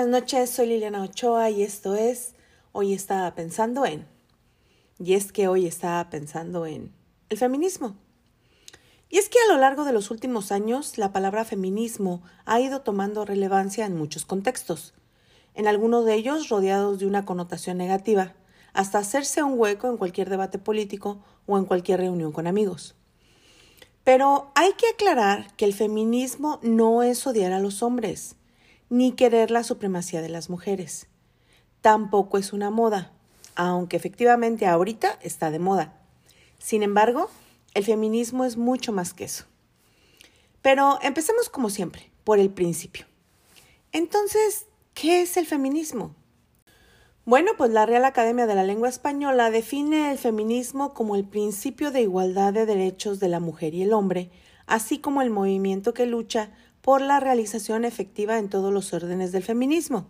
buenas noches, soy Liliana Ochoa y esto es Hoy estaba pensando en. Y es que hoy estaba pensando en el feminismo. Y es que a lo largo de los últimos años la palabra feminismo ha ido tomando relevancia en muchos contextos, en algunos de ellos rodeados de una connotación negativa, hasta hacerse un hueco en cualquier debate político o en cualquier reunión con amigos. Pero hay que aclarar que el feminismo no es odiar a los hombres, ni querer la supremacía de las mujeres. Tampoco es una moda, aunque efectivamente ahorita está de moda. Sin embargo, el feminismo es mucho más que eso. Pero empecemos como siempre, por el principio. Entonces, ¿qué es el feminismo? Bueno, pues la Real Academia de la Lengua Española define el feminismo como el principio de igualdad de derechos de la mujer y el hombre, así como el movimiento que lucha por la realización efectiva en todos los órdenes del feminismo.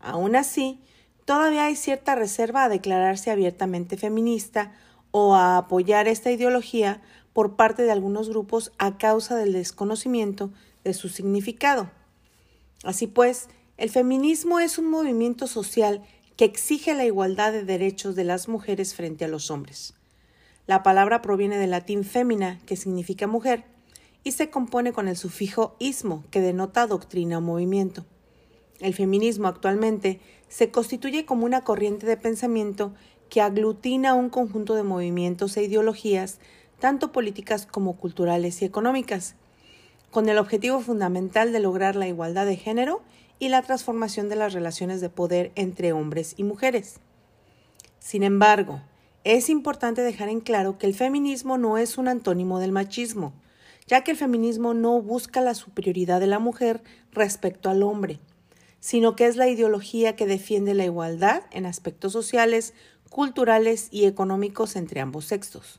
Aún así, todavía hay cierta reserva a declararse abiertamente feminista o a apoyar esta ideología por parte de algunos grupos a causa del desconocimiento de su significado. Así pues, el feminismo es un movimiento social que exige la igualdad de derechos de las mujeres frente a los hombres. La palabra proviene del latín fémina, que significa mujer, y se compone con el sufijo ismo, que denota doctrina o movimiento. El feminismo actualmente se constituye como una corriente de pensamiento que aglutina un conjunto de movimientos e ideologías, tanto políticas como culturales y económicas, con el objetivo fundamental de lograr la igualdad de género y la transformación de las relaciones de poder entre hombres y mujeres. Sin embargo, es importante dejar en claro que el feminismo no es un antónimo del machismo, ya que el feminismo no busca la superioridad de la mujer respecto al hombre, sino que es la ideología que defiende la igualdad en aspectos sociales, culturales y económicos entre ambos sexos.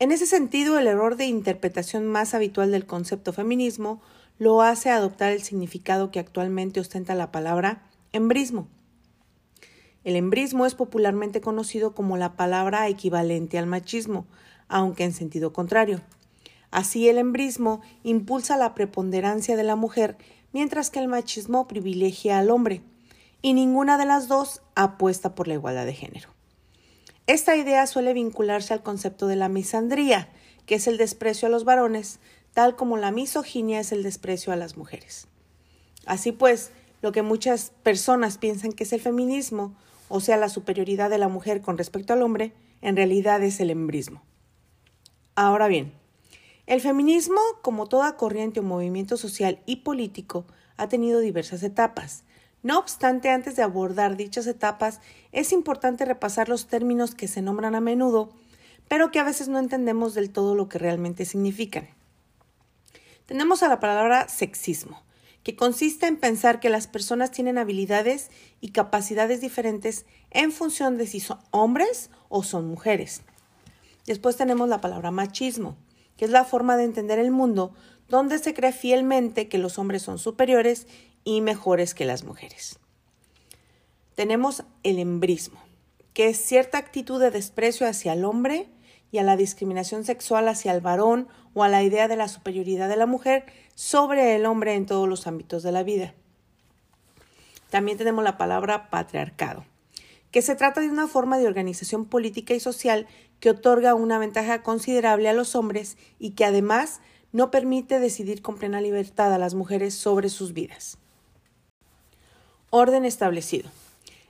En ese sentido, el error de interpretación más habitual del concepto feminismo lo hace adoptar el significado que actualmente ostenta la palabra embrismo. El embrismo es popularmente conocido como la palabra equivalente al machismo, aunque en sentido contrario. Así el embrismo impulsa la preponderancia de la mujer, mientras que el machismo privilegia al hombre, y ninguna de las dos apuesta por la igualdad de género. Esta idea suele vincularse al concepto de la misandría, que es el desprecio a los varones, tal como la misoginia es el desprecio a las mujeres. Así pues, lo que muchas personas piensan que es el feminismo, o sea, la superioridad de la mujer con respecto al hombre, en realidad es el embrismo. Ahora bien, el feminismo, como toda corriente o movimiento social y político, ha tenido diversas etapas. No obstante, antes de abordar dichas etapas, es importante repasar los términos que se nombran a menudo, pero que a veces no entendemos del todo lo que realmente significan. Tenemos a la palabra sexismo, que consiste en pensar que las personas tienen habilidades y capacidades diferentes en función de si son hombres o son mujeres. Después tenemos la palabra machismo, que es la forma de entender el mundo donde se cree fielmente que los hombres son superiores y mejores que las mujeres. Tenemos el embrismo, que es cierta actitud de desprecio hacia el hombre y a la discriminación sexual hacia el varón o a la idea de la superioridad de la mujer sobre el hombre en todos los ámbitos de la vida. También tenemos la palabra patriarcado, que se trata de una forma de organización política y social que otorga una ventaja considerable a los hombres y que además no permite decidir con plena libertad a las mujeres sobre sus vidas. Orden establecido.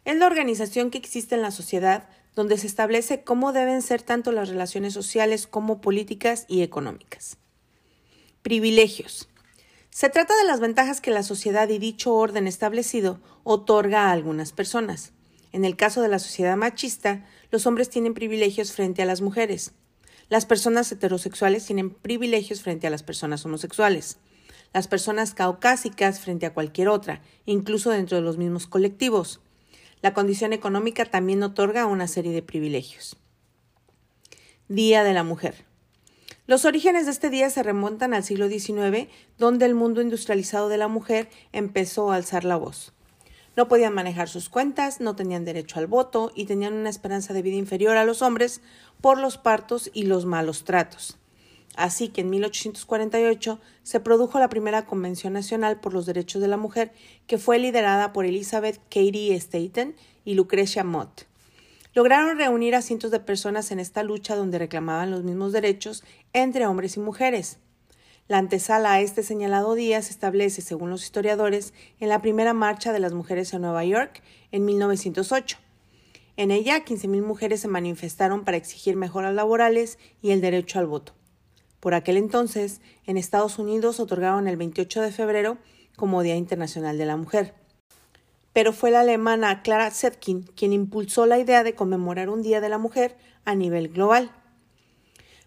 Es la organización que existe en la sociedad donde se establece cómo deben ser tanto las relaciones sociales como políticas y económicas. Privilegios. Se trata de las ventajas que la sociedad y dicho orden establecido otorga a algunas personas. En el caso de la sociedad machista, los hombres tienen privilegios frente a las mujeres. Las personas heterosexuales tienen privilegios frente a las personas homosexuales. Las personas caucásicas frente a cualquier otra, incluso dentro de los mismos colectivos. La condición económica también otorga una serie de privilegios. Día de la Mujer. Los orígenes de este día se remontan al siglo XIX, donde el mundo industrializado de la mujer empezó a alzar la voz. No podían manejar sus cuentas, no tenían derecho al voto y tenían una esperanza de vida inferior a los hombres por los partos y los malos tratos. Así que en 1848 se produjo la primera Convención Nacional por los Derechos de la Mujer, que fue liderada por Elizabeth Cady Staten y Lucrecia Mott. Lograron reunir a cientos de personas en esta lucha donde reclamaban los mismos derechos entre hombres y mujeres. La antesala a este señalado día se establece, según los historiadores, en la primera marcha de las mujeres en Nueva York en 1908. En ella, 15.000 mujeres se manifestaron para exigir mejoras laborales y el derecho al voto. Por aquel entonces, en Estados Unidos otorgaron el 28 de febrero como Día Internacional de la Mujer. Pero fue la alemana Clara Zetkin quien impulsó la idea de conmemorar un Día de la Mujer a nivel global.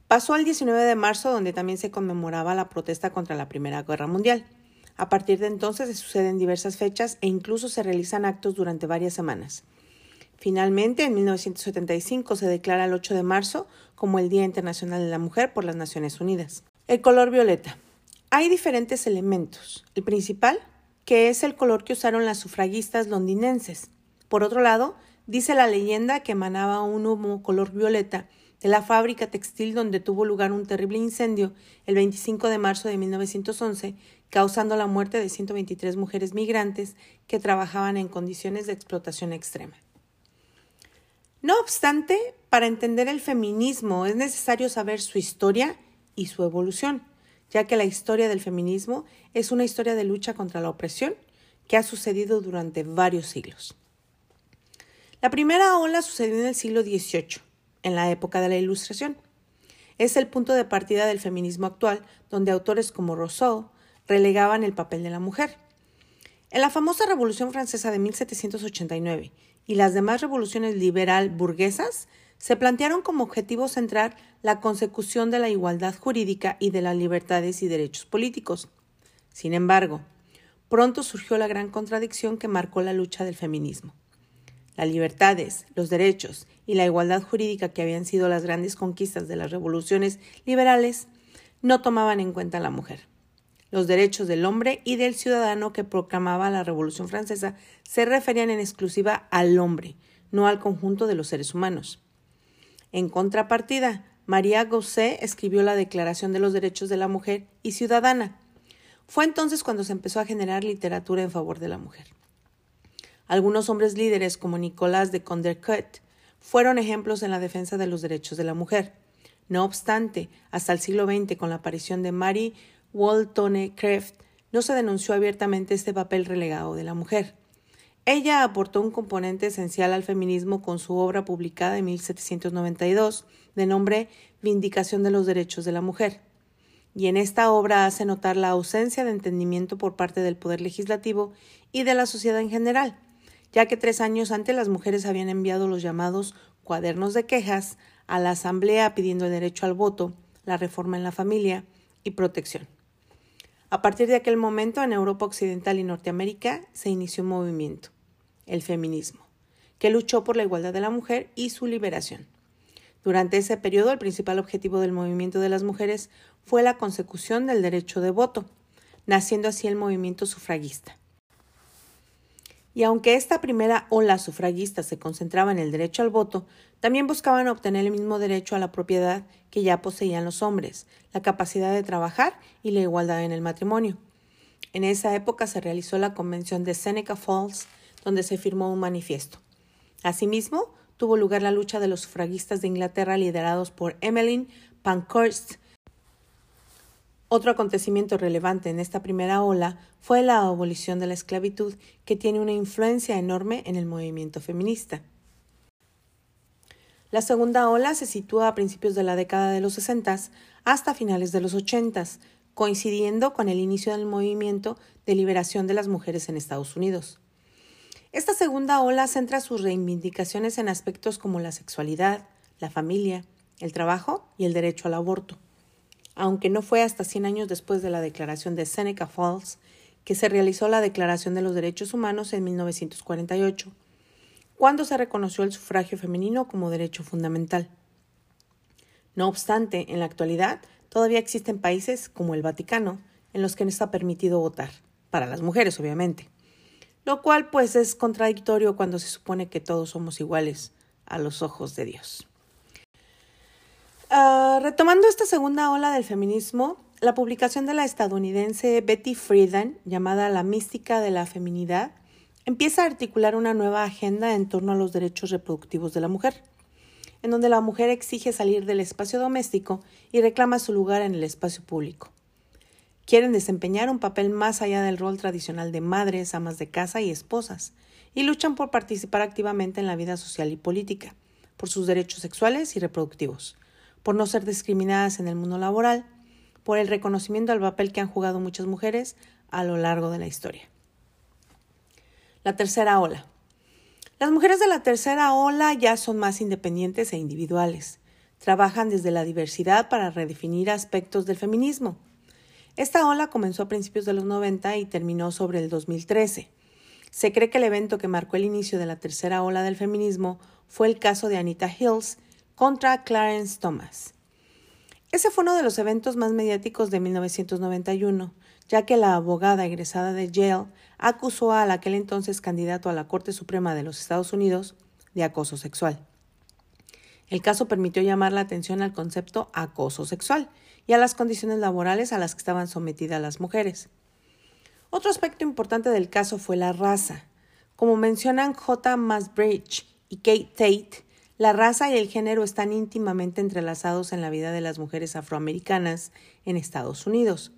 Pasó al 19 de marzo, donde también se conmemoraba la protesta contra la Primera Guerra Mundial. A partir de entonces se suceden diversas fechas e incluso se realizan actos durante varias semanas. Finalmente, en 1975 se declara el 8 de marzo como el Día Internacional de la Mujer por las Naciones Unidas. El color violeta. Hay diferentes elementos. El principal, que es el color que usaron las sufragistas londinenses. Por otro lado, dice la leyenda que emanaba un humo color violeta de la fábrica textil donde tuvo lugar un terrible incendio el 25 de marzo de 1911, causando la muerte de 123 mujeres migrantes que trabajaban en condiciones de explotación extrema. No obstante, para entender el feminismo es necesario saber su historia y su evolución, ya que la historia del feminismo es una historia de lucha contra la opresión que ha sucedido durante varios siglos. La primera ola sucedió en el siglo XVIII, en la época de la Ilustración. Es el punto de partida del feminismo actual, donde autores como Rousseau relegaban el papel de la mujer. En la famosa Revolución Francesa de 1789 y las demás revoluciones liberal burguesas se plantearon como objetivo central la consecución de la igualdad jurídica y de las libertades y derechos políticos. Sin embargo, pronto surgió la gran contradicción que marcó la lucha del feminismo. Las libertades, los derechos y la igualdad jurídica que habían sido las grandes conquistas de las revoluciones liberales no tomaban en cuenta a la mujer. Los derechos del hombre y del ciudadano que proclamaba la Revolución Francesa se referían en exclusiva al hombre, no al conjunto de los seres humanos. En contrapartida, María Gosset escribió la Declaración de los Derechos de la Mujer y Ciudadana. Fue entonces cuando se empezó a generar literatura en favor de la mujer. Algunos hombres líderes como Nicolás de Condorcet fueron ejemplos en la defensa de los derechos de la mujer. No obstante, hasta el siglo XX, con la aparición de Marie Wollstonecraft, no se denunció abiertamente este papel relegado de la mujer. Ella aportó un componente esencial al feminismo con su obra publicada en 1792, de nombre Vindicación de los Derechos de la Mujer. Y en esta obra hace notar la ausencia de entendimiento por parte del Poder Legislativo y de la sociedad en general, ya que tres años antes las mujeres habían enviado los llamados cuadernos de quejas a la Asamblea pidiendo el derecho al voto, la reforma en la familia y protección. A partir de aquel momento, en Europa Occidental y Norteamérica se inició un movimiento, el feminismo, que luchó por la igualdad de la mujer y su liberación. Durante ese periodo, el principal objetivo del movimiento de las mujeres fue la consecución del derecho de voto, naciendo así el movimiento sufragista. Y aunque esta primera ola sufragista se concentraba en el derecho al voto, también buscaban obtener el mismo derecho a la propiedad que ya poseían los hombres, la capacidad de trabajar y la igualdad en el matrimonio. En esa época se realizó la Convención de Seneca Falls, donde se firmó un manifiesto. Asimismo, tuvo lugar la lucha de los sufragistas de Inglaterra liderados por Emmeline Pankhurst, otro acontecimiento relevante en esta primera ola fue la abolición de la esclavitud, que tiene una influencia enorme en el movimiento feminista. La segunda ola se sitúa a principios de la década de los 60 hasta finales de los 80, coincidiendo con el inicio del movimiento de liberación de las mujeres en Estados Unidos. Esta segunda ola centra sus reivindicaciones en aspectos como la sexualidad, la familia, el trabajo y el derecho al aborto aunque no fue hasta 100 años después de la declaración de Seneca Falls que se realizó la Declaración de los Derechos Humanos en 1948, cuando se reconoció el sufragio femenino como derecho fundamental. No obstante, en la actualidad todavía existen países como el Vaticano en los que no está permitido votar, para las mujeres obviamente, lo cual pues es contradictorio cuando se supone que todos somos iguales a los ojos de Dios. Ah, retomando esta segunda ola del feminismo, la publicación de la estadounidense Betty Friedan, llamada La mística de la feminidad, empieza a articular una nueva agenda en torno a los derechos reproductivos de la mujer, en donde la mujer exige salir del espacio doméstico y reclama su lugar en el espacio público. Quieren desempeñar un papel más allá del rol tradicional de madres, amas de casa y esposas, y luchan por participar activamente en la vida social y política, por sus derechos sexuales y reproductivos, por no ser discriminadas en el mundo laboral, por el reconocimiento al papel que han jugado muchas mujeres a lo largo de la historia. La tercera ola. Las mujeres de la tercera ola ya son más independientes e individuales. Trabajan desde la diversidad para redefinir aspectos del feminismo esta ola comenzó a principios de los 90 y terminó sobre el 2013. Se cree que el evento que marcó el inicio de la tercera ola del feminismo fue el caso de Anita Hills contra Clarence Thomas. Ese fue uno de los eventos más mediáticos de 1991, ya que la abogada egresada de Yale acusó al aquel entonces candidato a la Corte Suprema de los Estados Unidos de acoso sexual. El caso permitió llamar la atención al concepto acoso sexual y a las condiciones laborales a las que estaban sometidas las mujeres. Otro aspecto importante del caso fue la raza. Como mencionan J. Masbridge y Kate Tate, la raza y el género están íntimamente entrelazados en la vida de las mujeres afroamericanas en Estados Unidos.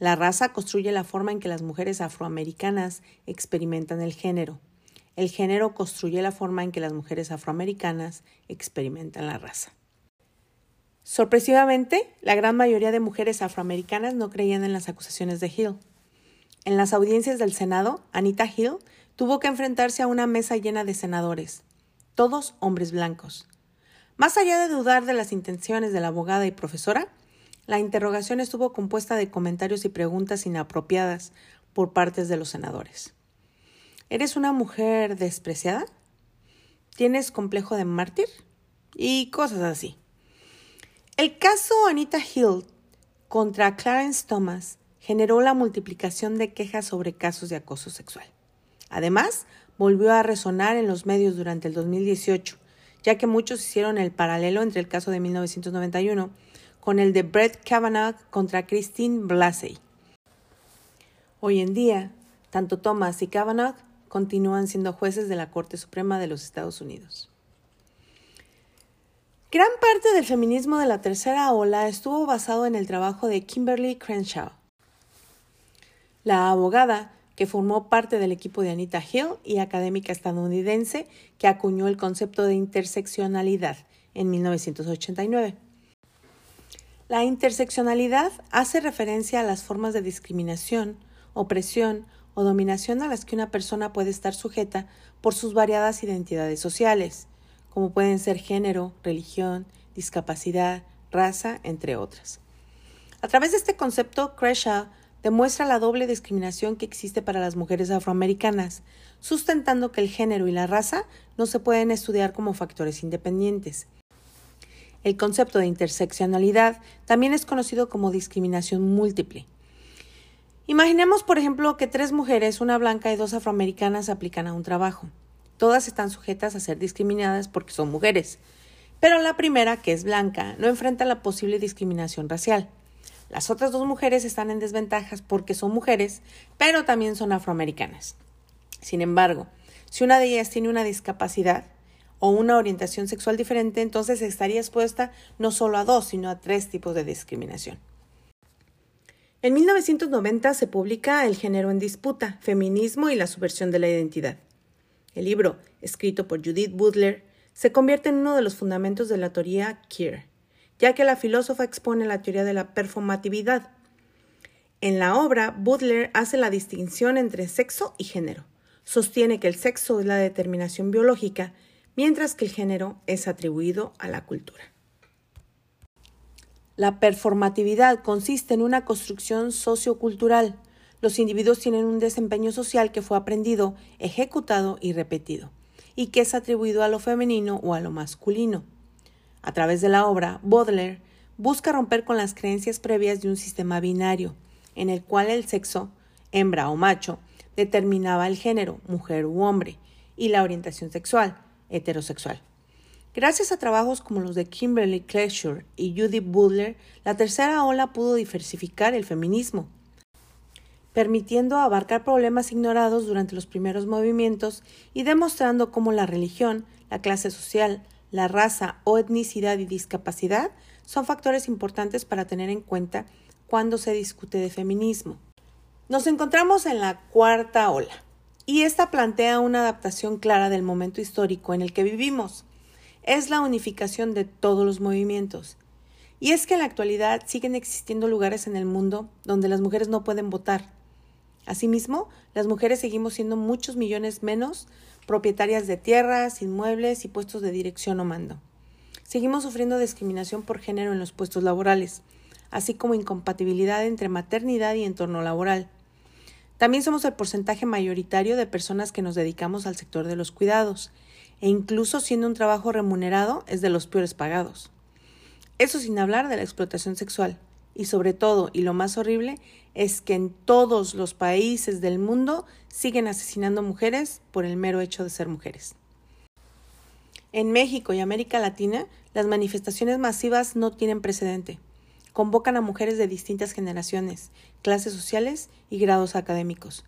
La raza construye la forma en que las mujeres afroamericanas experimentan el género. El género construye la forma en que las mujeres afroamericanas experimentan la raza. Sorpresivamente, la gran mayoría de mujeres afroamericanas no creían en las acusaciones de Hill. En las audiencias del Senado, Anita Hill tuvo que enfrentarse a una mesa llena de senadores, todos hombres blancos. Más allá de dudar de las intenciones de la abogada y profesora, la interrogación estuvo compuesta de comentarios y preguntas inapropiadas por partes de los senadores. ¿Eres una mujer despreciada? ¿Tienes complejo de mártir? Y cosas así. El caso Anita Hill contra Clarence Thomas generó la multiplicación de quejas sobre casos de acoso sexual. Además, volvió a resonar en los medios durante el 2018, ya que muchos hicieron el paralelo entre el caso de 1991 con el de Brett Kavanaugh contra Christine Blasey. Hoy en día, tanto Thomas y Kavanaugh continúan siendo jueces de la Corte Suprema de los Estados Unidos. Gran parte del feminismo de la tercera ola estuvo basado en el trabajo de Kimberly Crenshaw, la abogada que formó parte del equipo de Anita Hill y académica estadounidense que acuñó el concepto de interseccionalidad en 1989. La interseccionalidad hace referencia a las formas de discriminación, opresión o dominación a las que una persona puede estar sujeta por sus variadas identidades sociales, como pueden ser género, religión, discapacidad, raza, entre otras. A través de este concepto, Creshaw demuestra la doble discriminación que existe para las mujeres afroamericanas, sustentando que el género y la raza no se pueden estudiar como factores independientes. El concepto de interseccionalidad también es conocido como discriminación múltiple. Imaginemos, por ejemplo, que tres mujeres, una blanca y dos afroamericanas, aplican a un trabajo. Todas están sujetas a ser discriminadas porque son mujeres. Pero la primera, que es blanca, no enfrenta la posible discriminación racial. Las otras dos mujeres están en desventajas porque son mujeres, pero también son afroamericanas. Sin embargo, si una de ellas tiene una discapacidad o una orientación sexual diferente, entonces estaría expuesta no solo a dos, sino a tres tipos de discriminación. En 1990 se publica El género en disputa, feminismo y la subversión de la identidad. El libro, escrito por Judith Butler, se convierte en uno de los fundamentos de la teoría queer, ya que la filósofa expone la teoría de la performatividad. En la obra, Butler hace la distinción entre sexo y género. Sostiene que el sexo es la determinación biológica, mientras que el género es atribuido a la cultura. La performatividad consiste en una construcción sociocultural los individuos tienen un desempeño social que fue aprendido, ejecutado y repetido, y que es atribuido a lo femenino o a lo masculino. A través de la obra, Baudelaire busca romper con las creencias previas de un sistema binario, en el cual el sexo, hembra o macho, determinaba el género, mujer u hombre, y la orientación sexual, heterosexual. Gracias a trabajos como los de Kimberly Crenshaw y Judith Butler, la tercera ola pudo diversificar el feminismo, permitiendo abarcar problemas ignorados durante los primeros movimientos y demostrando cómo la religión, la clase social, la raza o etnicidad y discapacidad son factores importantes para tener en cuenta cuando se discute de feminismo. Nos encontramos en la cuarta ola, y esta plantea una adaptación clara del momento histórico en el que vivimos es la unificación de todos los movimientos. Y es que en la actualidad siguen existiendo lugares en el mundo donde las mujeres no pueden votar. Asimismo, las mujeres seguimos siendo muchos millones menos propietarias de tierras, inmuebles y puestos de dirección o mando. Seguimos sufriendo discriminación por género en los puestos laborales, así como incompatibilidad entre maternidad y entorno laboral. También somos el porcentaje mayoritario de personas que nos dedicamos al sector de los cuidados, e incluso siendo un trabajo remunerado es de los peores pagados. Eso sin hablar de la explotación sexual. Y sobre todo, y lo más horrible, es que en todos los países del mundo siguen asesinando mujeres por el mero hecho de ser mujeres. En México y América Latina, las manifestaciones masivas no tienen precedente. Convocan a mujeres de distintas generaciones, clases sociales y grados académicos,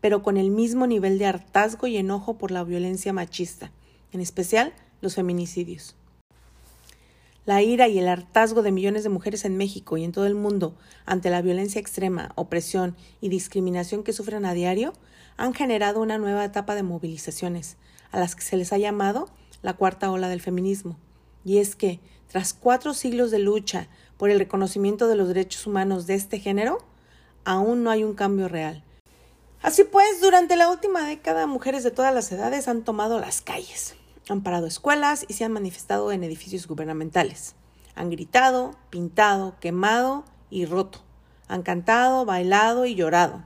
pero con el mismo nivel de hartazgo y enojo por la violencia machista, en especial los feminicidios. La ira y el hartazgo de millones de mujeres en México y en todo el mundo ante la violencia extrema, opresión y discriminación que sufren a diario han generado una nueva etapa de movilizaciones, a las que se les ha llamado la cuarta ola del feminismo. Y es que, tras cuatro siglos de lucha por el reconocimiento de los derechos humanos de este género, aún no hay un cambio real. Así pues, durante la última década, mujeres de todas las edades han tomado las calles, han parado escuelas y se han manifestado en edificios gubernamentales. Han gritado, pintado, quemado y roto. Han cantado, bailado y llorado.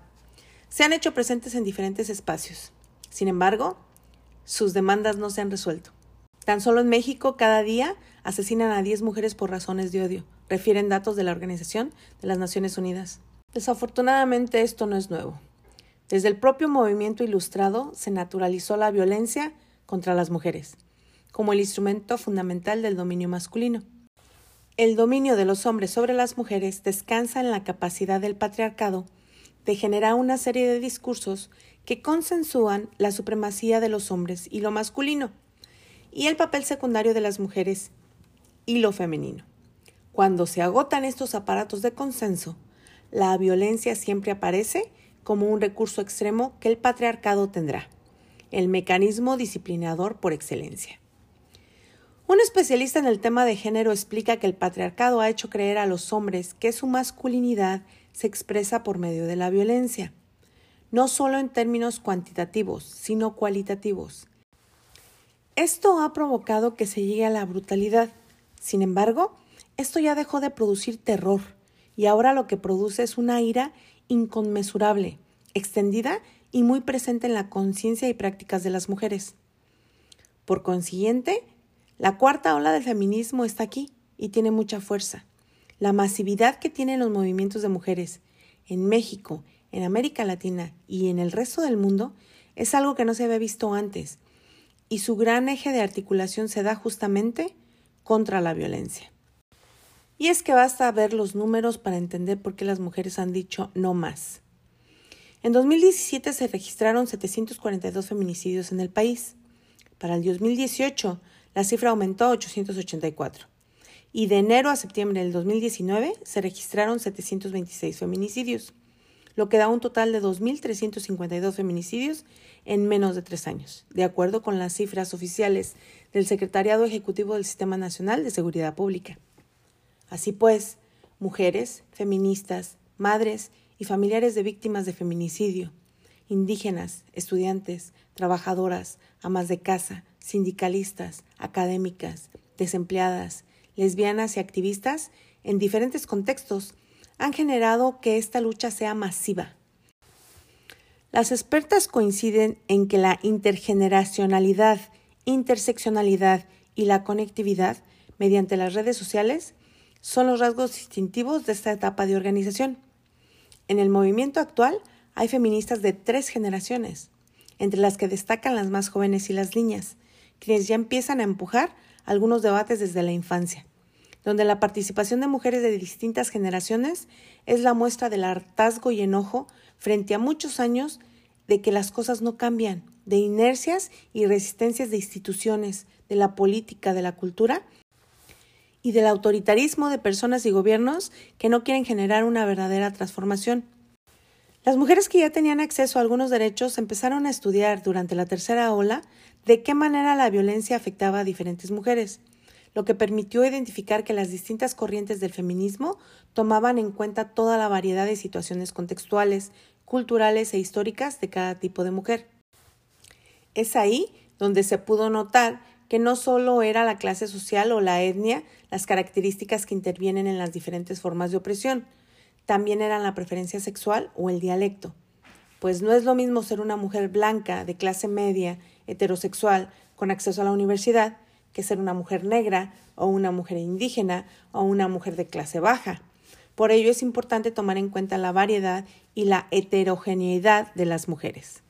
Se han hecho presentes en diferentes espacios. Sin embargo, sus demandas no se han resuelto. Tan solo en México, cada día asesinan a 10 mujeres por razones de odio, refieren datos de la Organización de las Naciones Unidas. Desafortunadamente esto no es nuevo. Desde el propio movimiento ilustrado se naturalizó la violencia contra las mujeres, como el instrumento fundamental del dominio masculino. El dominio de los hombres sobre las mujeres descansa en la capacidad del patriarcado de generar una serie de discursos que consensúan la supremacía de los hombres y lo masculino, y el papel secundario de las mujeres y lo femenino. Cuando se agotan estos aparatos de consenso, la violencia siempre aparece como un recurso extremo que el patriarcado tendrá el mecanismo disciplinador por excelencia. Un especialista en el tema de género explica que el patriarcado ha hecho creer a los hombres que su masculinidad se expresa por medio de la violencia, no solo en términos cuantitativos, sino cualitativos. Esto ha provocado que se llegue a la brutalidad. Sin embargo, esto ya dejó de producir terror y ahora lo que produce es una ira inconmensurable, extendida y muy presente en la conciencia y prácticas de las mujeres. Por consiguiente, la cuarta ola del feminismo está aquí y tiene mucha fuerza. La masividad que tienen los movimientos de mujeres en México, en América Latina y en el resto del mundo es algo que no se había visto antes y su gran eje de articulación se da justamente contra la violencia. Y es que basta ver los números para entender por qué las mujeres han dicho no más. En 2017 se registraron 742 feminicidios en el país. Para el 2018 la cifra aumentó a 884. Y de enero a septiembre del 2019 se registraron 726 feminicidios, lo que da un total de 2.352 feminicidios en menos de tres años, de acuerdo con las cifras oficiales del Secretariado Ejecutivo del Sistema Nacional de Seguridad Pública. Así pues, mujeres, feministas, madres y familiares de víctimas de feminicidio, indígenas, estudiantes, trabajadoras, amas de casa, sindicalistas, académicas, desempleadas, lesbianas y activistas, en diferentes contextos, han generado que esta lucha sea masiva. Las expertas coinciden en que la intergeneracionalidad, interseccionalidad y la conectividad mediante las redes sociales son los rasgos distintivos de esta etapa de organización. En el movimiento actual hay feministas de tres generaciones, entre las que destacan las más jóvenes y las niñas, quienes ya empiezan a empujar algunos debates desde la infancia, donde la participación de mujeres de distintas generaciones es la muestra del hartazgo y enojo frente a muchos años de que las cosas no cambian, de inercias y resistencias de instituciones, de la política, de la cultura y del autoritarismo de personas y gobiernos que no quieren generar una verdadera transformación. Las mujeres que ya tenían acceso a algunos derechos empezaron a estudiar durante la tercera ola de qué manera la violencia afectaba a diferentes mujeres, lo que permitió identificar que las distintas corrientes del feminismo tomaban en cuenta toda la variedad de situaciones contextuales, culturales e históricas de cada tipo de mujer. Es ahí donde se pudo notar que no solo era la clase social o la etnia las características que intervienen en las diferentes formas de opresión, también eran la preferencia sexual o el dialecto. Pues no es lo mismo ser una mujer blanca, de clase media, heterosexual, con acceso a la universidad, que ser una mujer negra o una mujer indígena o una mujer de clase baja. Por ello es importante tomar en cuenta la variedad y la heterogeneidad de las mujeres.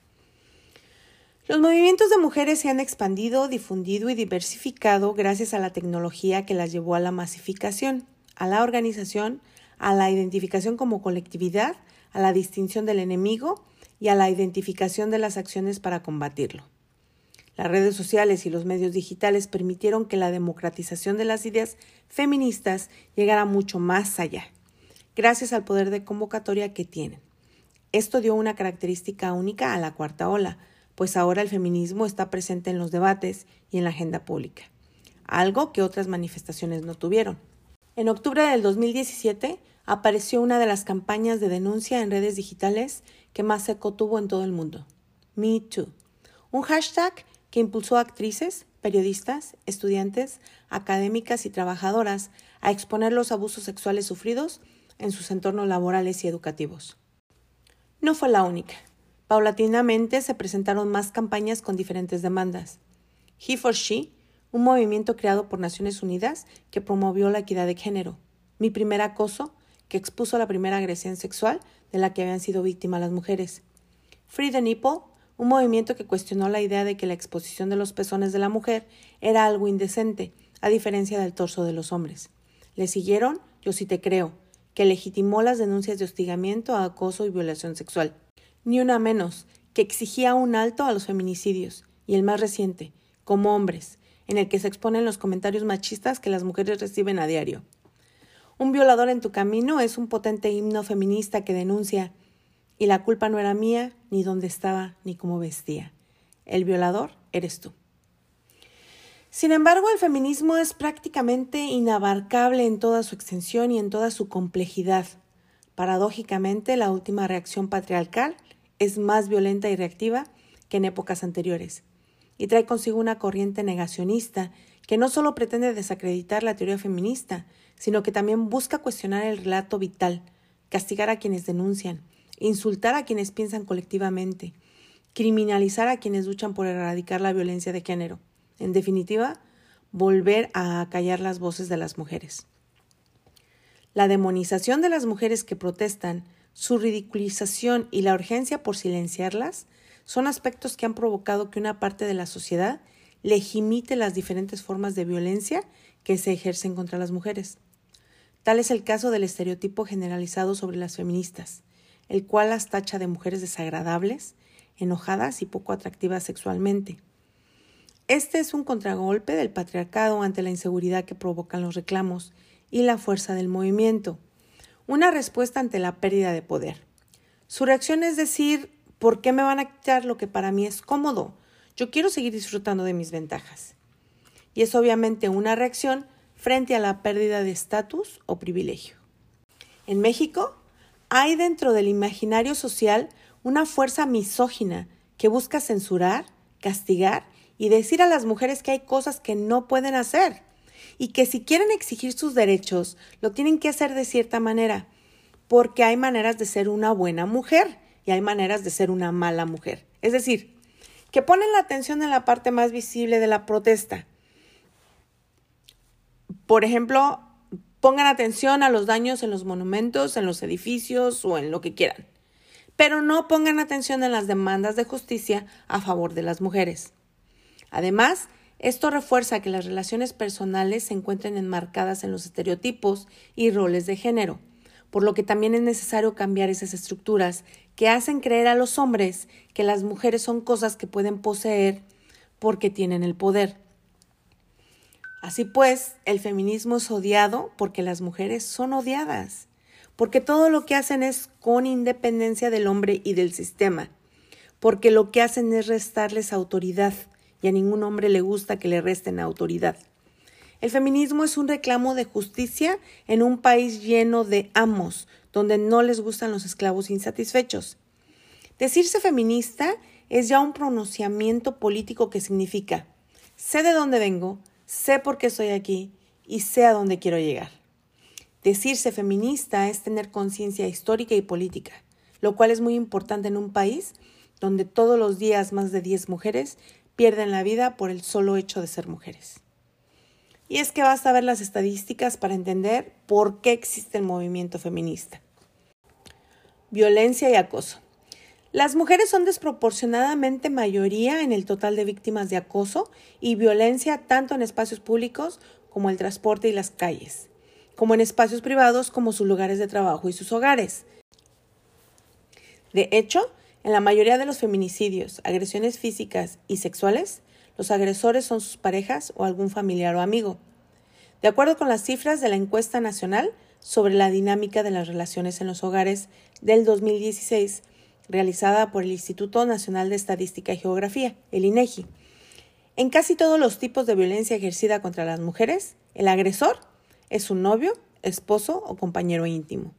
Los movimientos de mujeres se han expandido, difundido y diversificado gracias a la tecnología que las llevó a la masificación, a la organización, a la identificación como colectividad, a la distinción del enemigo y a la identificación de las acciones para combatirlo. Las redes sociales y los medios digitales permitieron que la democratización de las ideas feministas llegara mucho más allá, gracias al poder de convocatoria que tienen. Esto dio una característica única a la cuarta ola, pues ahora el feminismo está presente en los debates y en la agenda pública, algo que otras manifestaciones no tuvieron. En octubre del 2017, apareció una de las campañas de denuncia en redes digitales que más eco tuvo en todo el mundo, Me Too, un hashtag que impulsó a actrices, periodistas, estudiantes, académicas y trabajadoras a exponer los abusos sexuales sufridos en sus entornos laborales y educativos. No fue la única. Paulatinamente se presentaron más campañas con diferentes demandas. He for She, un movimiento creado por Naciones Unidas que promovió la equidad de género. Mi primer acoso, que expuso la primera agresión sexual de la que habían sido víctimas las mujeres. Free the Nipple, un movimiento que cuestionó la idea de que la exposición de los pezones de la mujer era algo indecente, a diferencia del torso de los hombres. Le siguieron Yo sí te creo, que legitimó las denuncias de hostigamiento, acoso y violación sexual. Ni una menos, que exigía un alto a los feminicidios, y el más reciente, como hombres, en el que se exponen los comentarios machistas que las mujeres reciben a diario. Un violador en tu camino es un potente himno feminista que denuncia y la culpa no era mía, ni dónde estaba, ni cómo vestía. El violador eres tú. Sin embargo, el feminismo es prácticamente inabarcable en toda su extensión y en toda su complejidad. Paradójicamente, la última reacción patriarcal es más violenta y reactiva que en épocas anteriores, y trae consigo una corriente negacionista que no solo pretende desacreditar la teoría feminista, sino que también busca cuestionar el relato vital, castigar a quienes denuncian, insultar a quienes piensan colectivamente, criminalizar a quienes luchan por erradicar la violencia de género. En definitiva, volver a callar las voces de las mujeres. La demonización de las mujeres que protestan, su ridiculización y la urgencia por silenciarlas son aspectos que han provocado que una parte de la sociedad legimite las diferentes formas de violencia que se ejercen contra las mujeres. Tal es el caso del estereotipo generalizado sobre las feministas, el cual las tacha de mujeres desagradables, enojadas y poco atractivas sexualmente. Este es un contragolpe del patriarcado ante la inseguridad que provocan los reclamos y la fuerza del movimiento, una respuesta ante la pérdida de poder. Su reacción es decir, ¿por qué me van a quitar lo que para mí es cómodo? Yo quiero seguir disfrutando de mis ventajas. Y es obviamente una reacción frente a la pérdida de estatus o privilegio. En México, hay dentro del imaginario social una fuerza misógina que busca censurar, castigar y decir a las mujeres que hay cosas que no pueden hacer y que si quieren exigir sus derechos lo tienen que hacer de cierta manera, porque hay maneras de ser una buena mujer y hay maneras de ser una mala mujer. Es decir, que ponen la atención en la parte más visible de la protesta, por ejemplo, pongan atención a los daños en los monumentos, en los edificios o en lo que quieran. Pero no pongan atención en las demandas de justicia a favor de las mujeres. Además, Esto refuerza que las relaciones personales se encuentren enmarcadas en los estereotipos y roles de género, por lo que también es necesario cambiar esas estructuras que hacen creer a los hombres que las mujeres son cosas que pueden poseer porque tienen el poder. Así pues, el feminismo es odiado porque las mujeres son odiadas, porque todo lo que hacen es con independencia del hombre y del sistema, porque lo que hacen es restarles autoridad y a ningún hombre le gusta que le resten autoridad. El feminismo es un reclamo de justicia en un país lleno de amos, donde no les gustan los esclavos insatisfechos. Decirse feminista es ya un pronunciamiento político que significa sé de dónde vengo, sé por qué estoy aquí y sé a dónde quiero llegar. Decirse feminista es tener conciencia histórica y política, lo cual es muy importante en un país donde todos los días más de 10 mujeres pierden la vida por el solo hecho de ser mujeres. Y es que basta ver las estadísticas para entender por qué existe el movimiento feminista. Violencia y acoso. Las mujeres son desproporcionadamente mayoría en el total de víctimas de acoso y violencia tanto en espacios públicos como el transporte y las calles, como en espacios privados como sus lugares de trabajo y sus hogares. De hecho, en la mayoría de los feminicidios, agresiones físicas y sexuales, los agresores son sus parejas o algún familiar o amigo. De acuerdo con las cifras de la encuesta nacional sobre la dinámica de las relaciones en los hogares del 2016, realizada por el Instituto Nacional de Estadística y Geografía, el INEGI, en casi todos los tipos de violencia ejercida contra las mujeres, el agresor es su novio, esposo o compañero íntimo.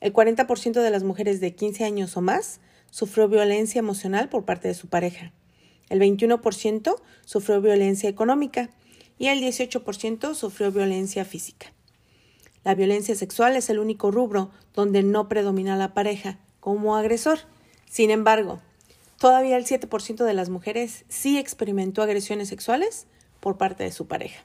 El 40% de las mujeres de 15 años o más sufrió violencia emocional por parte de su pareja. El 21% sufrió violencia económica y el 18% sufrió violencia física. La violencia sexual es el único rubro donde no predomina la pareja como agresor. Sin embargo, todavía el 7% de las mujeres sí experimentó agresiones sexuales por parte de su pareja.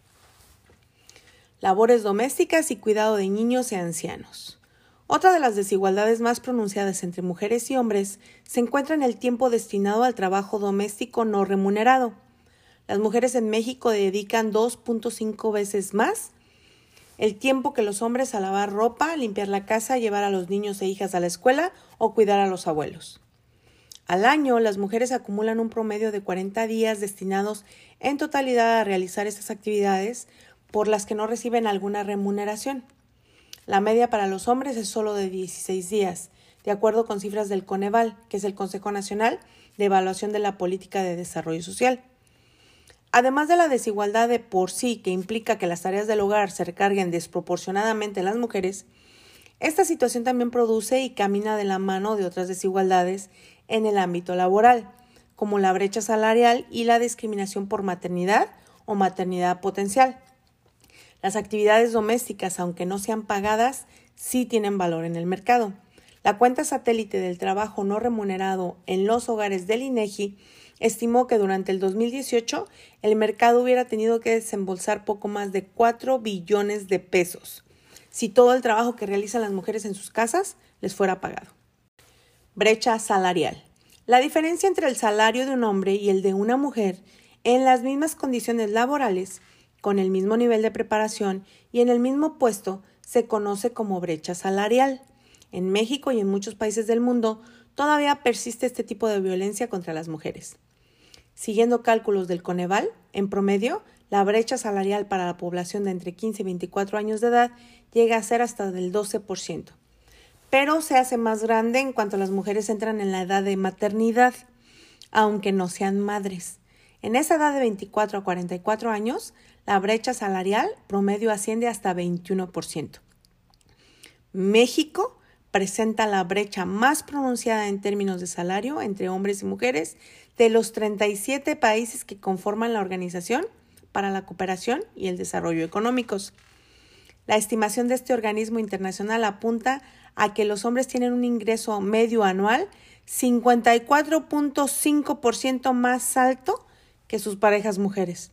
Labores domésticas y cuidado de niños y ancianos. Otra de las desigualdades más pronunciadas entre mujeres y hombres se encuentra en el tiempo destinado al trabajo doméstico no remunerado. Las mujeres en México dedican 2.5 veces más el tiempo que los hombres a lavar ropa, limpiar la casa, llevar a los niños e hijas a la escuela o cuidar a los abuelos. Al año, las mujeres acumulan un promedio de 40 días destinados en totalidad a realizar estas actividades por las que no reciben alguna remuneración. La media para los hombres es solo de 16 días, de acuerdo con cifras del Coneval, que es el Consejo Nacional de Evaluación de la Política de Desarrollo Social. Además de la desigualdad de por sí que implica que las tareas del hogar se recarguen desproporcionadamente en las mujeres, esta situación también produce y camina de la mano de otras desigualdades en el ámbito laboral, como la brecha salarial y la discriminación por maternidad o maternidad potencial. Las actividades domésticas, aunque no sean pagadas, sí tienen valor en el mercado. La cuenta satélite del trabajo no remunerado en los hogares del INEGI estimó que durante el 2018 el mercado hubiera tenido que desembolsar poco más de 4 billones de pesos si todo el trabajo que realizan las mujeres en sus casas les fuera pagado. Brecha salarial. La diferencia entre el salario de un hombre y el de una mujer en las mismas condiciones laborales con el mismo nivel de preparación y en el mismo puesto se conoce como brecha salarial. En México y en muchos países del mundo todavía persiste este tipo de violencia contra las mujeres. Siguiendo cálculos del Coneval, en promedio, la brecha salarial para la población de entre 15 y 24 años de edad llega a ser hasta del 12%, pero se hace más grande en cuanto las mujeres entran en la edad de maternidad, aunque no sean madres. En esa edad de 24 a 44 años, la brecha salarial promedio asciende hasta 21%. México presenta la brecha más pronunciada en términos de salario entre hombres y mujeres de los 37 países que conforman la Organización para la Cooperación y el Desarrollo Económicos. La estimación de este organismo internacional apunta a que los hombres tienen un ingreso medio anual 54.5% más alto que sus parejas mujeres.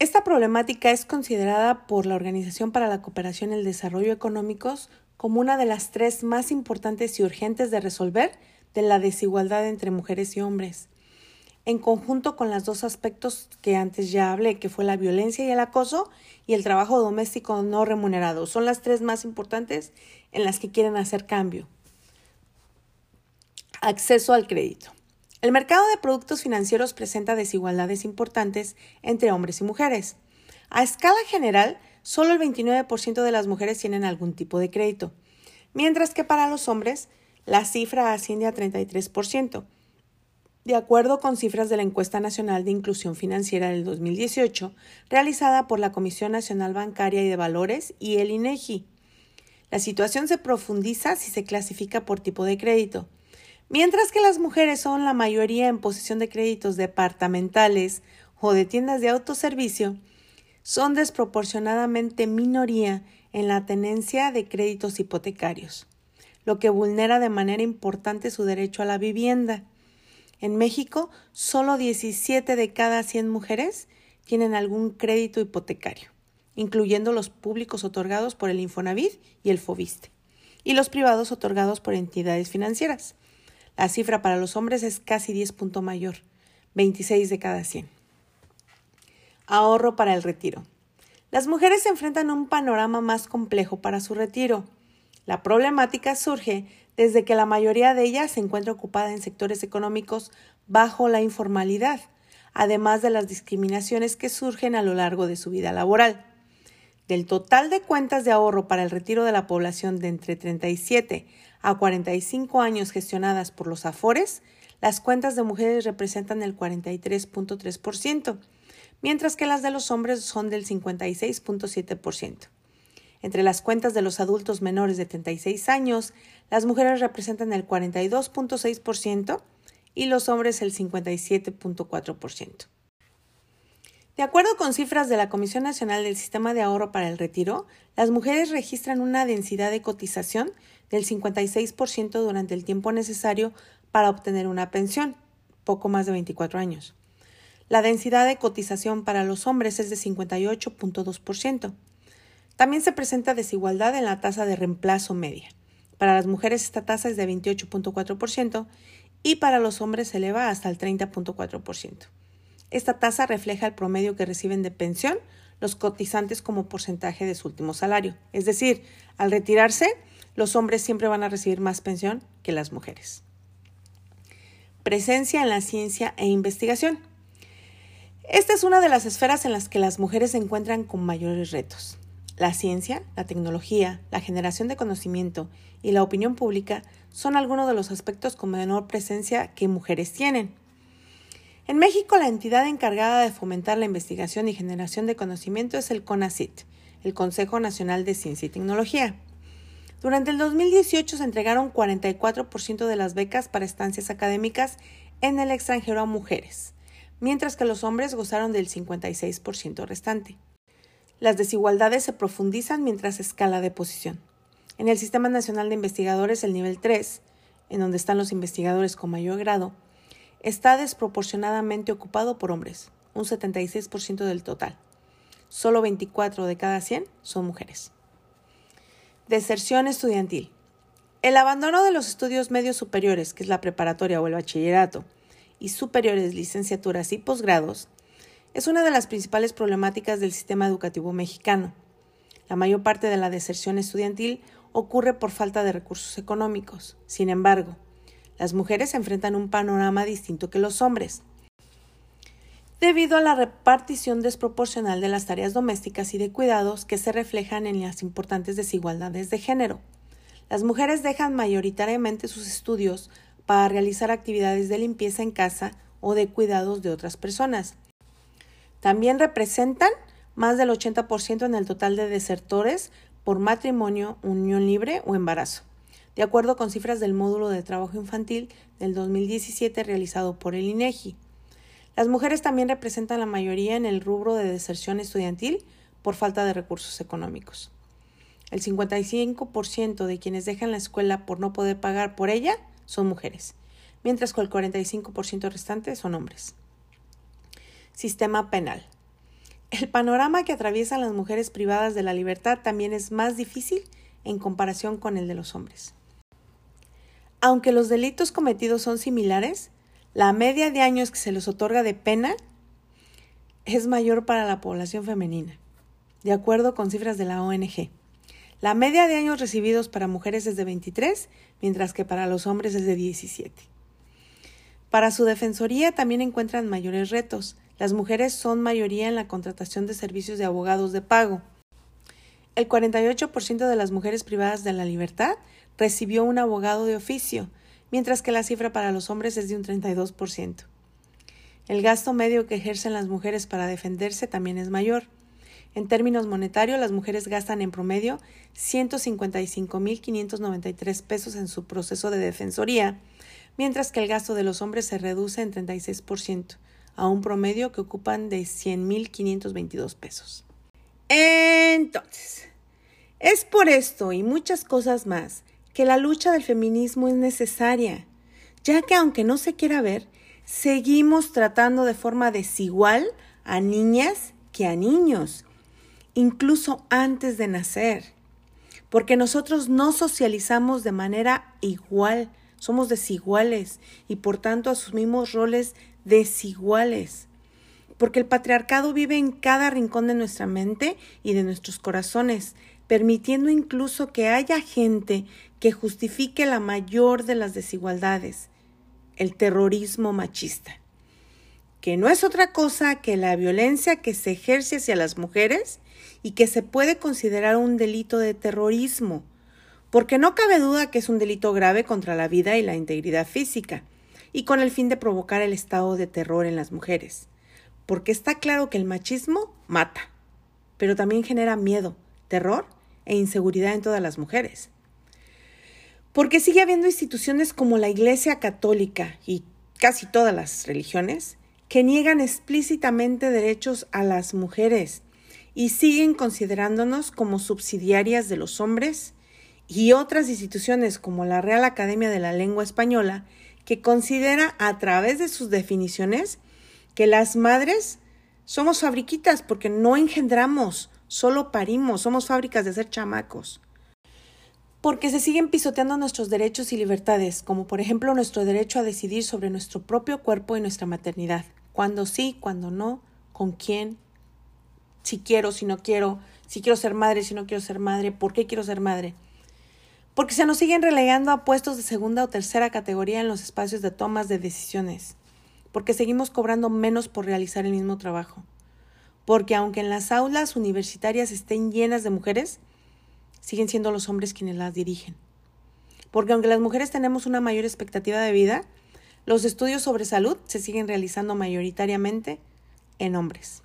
Esta problemática es considerada por la Organización para la Cooperación y el Desarrollo Económicos como una de las tres más importantes y urgentes de resolver de la desigualdad entre mujeres y hombres. en conjunto con los dos aspectos que antes ya hablé, que fue la violencia y el acoso y el trabajo doméstico no remunerado. Son las tres más importantes en las que quieren hacer cambio. Acceso al crédito. El mercado de productos financieros presenta desigualdades importantes entre hombres y mujeres. A escala general, solo el 29% de las mujeres tienen algún tipo de crédito, mientras que para los hombres la cifra asciende a 33%. De acuerdo con cifras de la Encuesta Nacional de Inclusión Financiera del 2018, realizada por la Comisión Nacional Bancaria y de Valores y el INEGI, la situación se profundiza si se clasifica por tipo de crédito. Mientras que las mujeres son la mayoría en posesión de créditos departamentales o de tiendas de autoservicio, son desproporcionadamente minoría en la tenencia de créditos hipotecarios, lo que vulnera de manera importante su derecho a la vivienda. En México, solo 17 de cada 100 mujeres tienen algún crédito hipotecario, incluyendo los públicos otorgados por el Infonavit y el Fobiste, y los privados otorgados por entidades financieras. La cifra para los hombres es casi 10 puntos mayor, 26 de cada 100. Ahorro para el retiro. Las mujeres se enfrentan a un panorama más complejo para su retiro. La problemática surge desde que la mayoría de ellas se encuentra ocupada en sectores económicos bajo la informalidad, además de las discriminaciones que surgen a lo largo de su vida laboral. Del total de cuentas de ahorro para el retiro de la población de entre 37 a 45 años gestionadas por los AFORES, las cuentas de mujeres representan el 43.3%, mientras que las de los hombres son del 56.7%. Entre las cuentas de los adultos menores de 36 años, las mujeres representan el 42.6% y los hombres el 57.4%. De acuerdo con cifras de la Comisión Nacional del Sistema de Ahorro para el Retiro, las mujeres registran una densidad de cotización del 56% durante el tiempo necesario para obtener una pensión, poco más de 24 años. La densidad de cotización para los hombres es de 58.2%. También se presenta desigualdad en la tasa de reemplazo media. Para las mujeres esta tasa es de 28.4% y para los hombres se eleva hasta el 30.4%. Esta tasa refleja el promedio que reciben de pensión los cotizantes como porcentaje de su último salario. Es decir, al retirarse, los hombres siempre van a recibir más pensión que las mujeres. Presencia en la ciencia e investigación. Esta es una de las esferas en las que las mujeres se encuentran con mayores retos. La ciencia, la tecnología, la generación de conocimiento y la opinión pública son algunos de los aspectos con menor presencia que mujeres tienen. En México, la entidad encargada de fomentar la investigación y generación de conocimiento es el CONACIT, el Consejo Nacional de Ciencia y Tecnología. Durante el 2018 se entregaron 44% de las becas para estancias académicas en el extranjero a mujeres, mientras que los hombres gozaron del 56% restante. Las desigualdades se profundizan mientras escala de posición. En el Sistema Nacional de Investigadores, el nivel 3, en donde están los investigadores con mayor grado, está desproporcionadamente ocupado por hombres, un 76% del total. Solo 24 de cada 100 son mujeres. Deserción estudiantil. El abandono de los estudios medios superiores, que es la preparatoria o el bachillerato, y superiores, licenciaturas y posgrados, es una de las principales problemáticas del sistema educativo mexicano. La mayor parte de la deserción estudiantil ocurre por falta de recursos económicos. Sin embargo, las mujeres enfrentan un panorama distinto que los hombres, debido a la repartición desproporcional de las tareas domésticas y de cuidados que se reflejan en las importantes desigualdades de género. Las mujeres dejan mayoritariamente sus estudios para realizar actividades de limpieza en casa o de cuidados de otras personas, también representan más del 80% en el total de desertores por matrimonio, unión libre o embarazo, de acuerdo con cifras del módulo de trabajo infantil del 2017 realizado por el INEGI. Las mujeres también representan la mayoría en el rubro de deserción estudiantil por falta de recursos económicos. El 55% de quienes dejan la escuela por no poder pagar por ella son mujeres, mientras que el 45% restante son hombres. Sistema penal. El panorama que atraviesan las mujeres privadas de la libertad también es más difícil en comparación con el de los hombres. Aunque los delitos cometidos son similares, la media de años que se les otorga de pena es mayor para la población femenina, de acuerdo con cifras de la ONG. La media de años recibidos para mujeres es de 23, mientras que para los hombres es de 17. Para su defensoría también encuentran mayores retos. Las mujeres son mayoría en la contratación de servicios de abogados de pago. El 48% de las mujeres privadas de la libertad recibió un abogado de oficio, mientras que la cifra para los hombres es de un 32%. El gasto medio que ejercen las mujeres para defenderse también es mayor. En términos monetarios, las mujeres gastan en promedio 155.593 pesos en su proceso de defensoría, mientras que el gasto de los hombres se reduce en 36%, a un promedio que ocupan de 100.522 pesos. Entonces, es por esto y muchas cosas más que la lucha del feminismo es necesaria, ya que aunque no se quiera ver, seguimos tratando de forma desigual a niñas que a niños, incluso antes de nacer, porque nosotros no socializamos de manera igual, somos desiguales y por tanto asumimos roles desiguales, porque el patriarcado vive en cada rincón de nuestra mente y de nuestros corazones, permitiendo incluso que haya gente que justifique la mayor de las desigualdades, el terrorismo machista, que no es otra cosa que la violencia que se ejerce hacia las mujeres y que se puede considerar un delito de terrorismo, porque no cabe duda que es un delito grave contra la vida y la integridad física, y con el fin de provocar el estado de terror en las mujeres, porque está claro que el machismo mata, pero también genera miedo, terror e inseguridad en todas las mujeres. Porque sigue habiendo instituciones como la Iglesia Católica y casi todas las religiones que niegan explícitamente derechos a las mujeres y siguen considerándonos como subsidiarias de los hombres y otras instituciones como la Real Academia de la Lengua Española que considera a través de sus definiciones que las madres somos fabriquitas porque no engendramos, solo parimos, somos fábricas de ser chamacos porque se siguen pisoteando nuestros derechos y libertades, como por ejemplo nuestro derecho a decidir sobre nuestro propio cuerpo y nuestra maternidad, cuándo sí, cuándo no, con quién, si quiero, si no quiero, si quiero ser madre, si no quiero ser madre, por qué quiero ser madre. Porque se nos siguen relegando a puestos de segunda o tercera categoría en los espacios de tomas de decisiones, porque seguimos cobrando menos por realizar el mismo trabajo. Porque aunque en las aulas universitarias estén llenas de mujeres, siguen siendo los hombres quienes las dirigen. Porque aunque las mujeres tenemos una mayor expectativa de vida, los estudios sobre salud se siguen realizando mayoritariamente en hombres.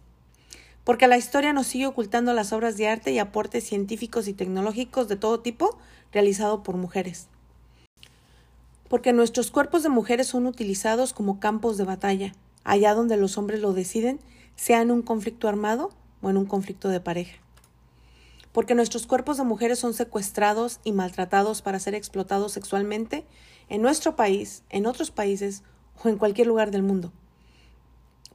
Porque la historia nos sigue ocultando las obras de arte y aportes científicos y tecnológicos de todo tipo realizado por mujeres. Porque nuestros cuerpos de mujeres son utilizados como campos de batalla, allá donde los hombres lo deciden, sea en un conflicto armado o en un conflicto de pareja porque nuestros cuerpos de mujeres son secuestrados y maltratados para ser explotados sexualmente en nuestro país, en otros países o en cualquier lugar del mundo.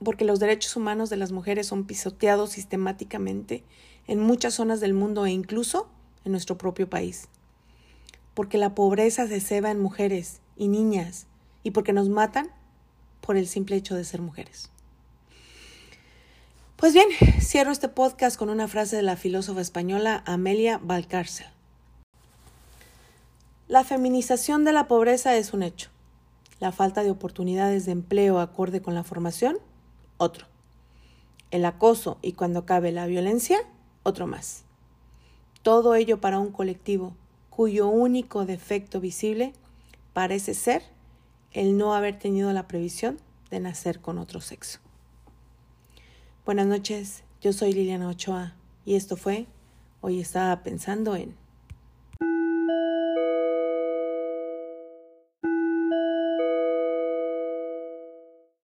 Porque los derechos humanos de las mujeres son pisoteados sistemáticamente en muchas zonas del mundo e incluso en nuestro propio país. Porque la pobreza se ceba en mujeres y niñas y porque nos matan por el simple hecho de ser mujeres. Pues bien, cierro este podcast con una frase de la filósofa española Amelia Valcárcel. La feminización de la pobreza es un hecho. La falta de oportunidades de empleo acorde con la formación, otro. El acoso y cuando cabe la violencia, otro más. Todo ello para un colectivo cuyo único defecto visible parece ser el no haber tenido la previsión de nacer con otro sexo. Buenas noches, yo soy Liliana Ochoa y esto fue Hoy estaba pensando en...